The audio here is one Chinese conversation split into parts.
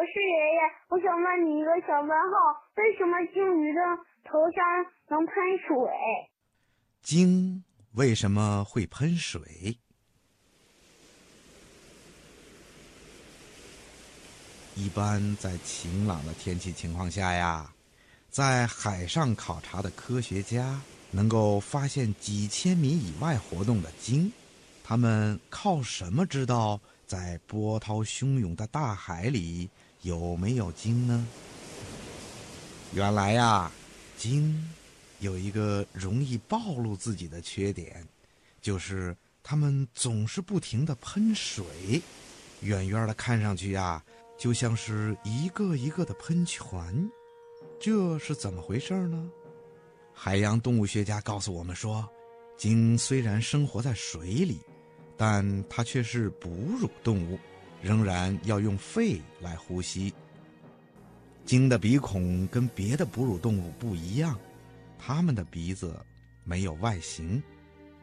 我是爷爷，我想问你一个小问号：为什么鲸鱼的头上能喷水？鲸为什么会喷水？一般在晴朗的天气情况下呀，在海上考察的科学家能够发现几千米以外活动的鲸，他们靠什么知道在波涛汹涌的大海里有没有鲸呢？原来呀，鲸有一个容易暴露自己的缺点，就是它们总是不停的喷水，远远的看上去呀。就像是一个一个的喷泉，这是怎么回事呢？海洋动物学家告诉我们说，鲸虽然生活在水里，但它却是哺乳动物，仍然要用肺来呼吸。鲸的鼻孔跟别的哺乳动物不一样，它们的鼻子没有外形，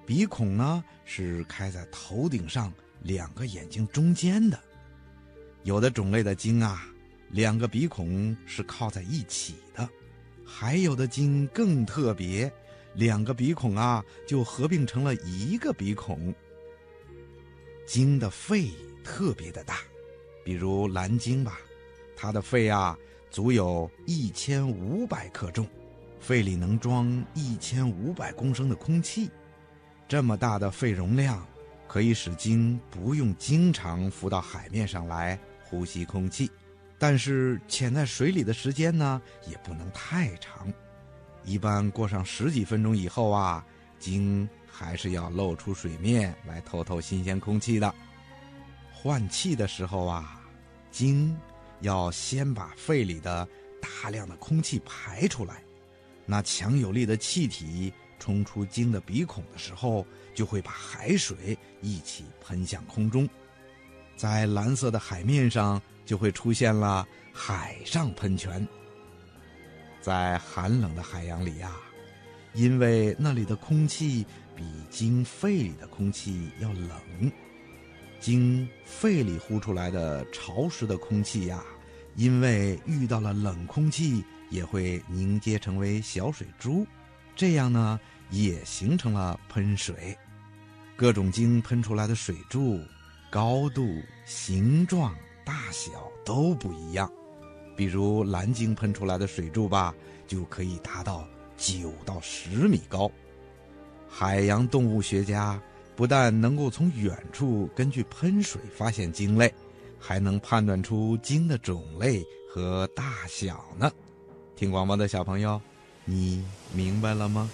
鼻孔呢是开在头顶上两个眼睛中间的。有的种类的鲸啊，两个鼻孔是靠在一起的；还有的鲸更特别，两个鼻孔啊就合并成了一个鼻孔。鲸的肺特别的大，比如蓝鲸吧，它的肺啊足有一千五百克重，肺里能装一千五百公升的空气。这么大的肺容量，可以使鲸不用经常浮到海面上来。呼吸空气，但是潜在水里的时间呢，也不能太长。一般过上十几分钟以后啊，鲸还是要露出水面来透透新鲜空气的。换气的时候啊，鲸要先把肺里的大量的空气排出来，那强有力的气体冲出鲸的鼻孔的时候，就会把海水一起喷向空中。在蓝色的海面上，就会出现了海上喷泉。在寒冷的海洋里呀，因为那里的空气比鲸肺里的空气要冷，经肺里呼出来的潮湿的空气呀，因为遇到了冷空气，也会凝结成为小水珠，这样呢，也形成了喷水。各种鲸喷出来的水柱。高度、形状、大小都不一样，比如蓝鲸喷出来的水柱吧，就可以达到九到十米高。海洋动物学家不但能够从远处根据喷水发现鲸类，还能判断出鲸的种类和大小呢。听广播的小朋友，你明白了吗？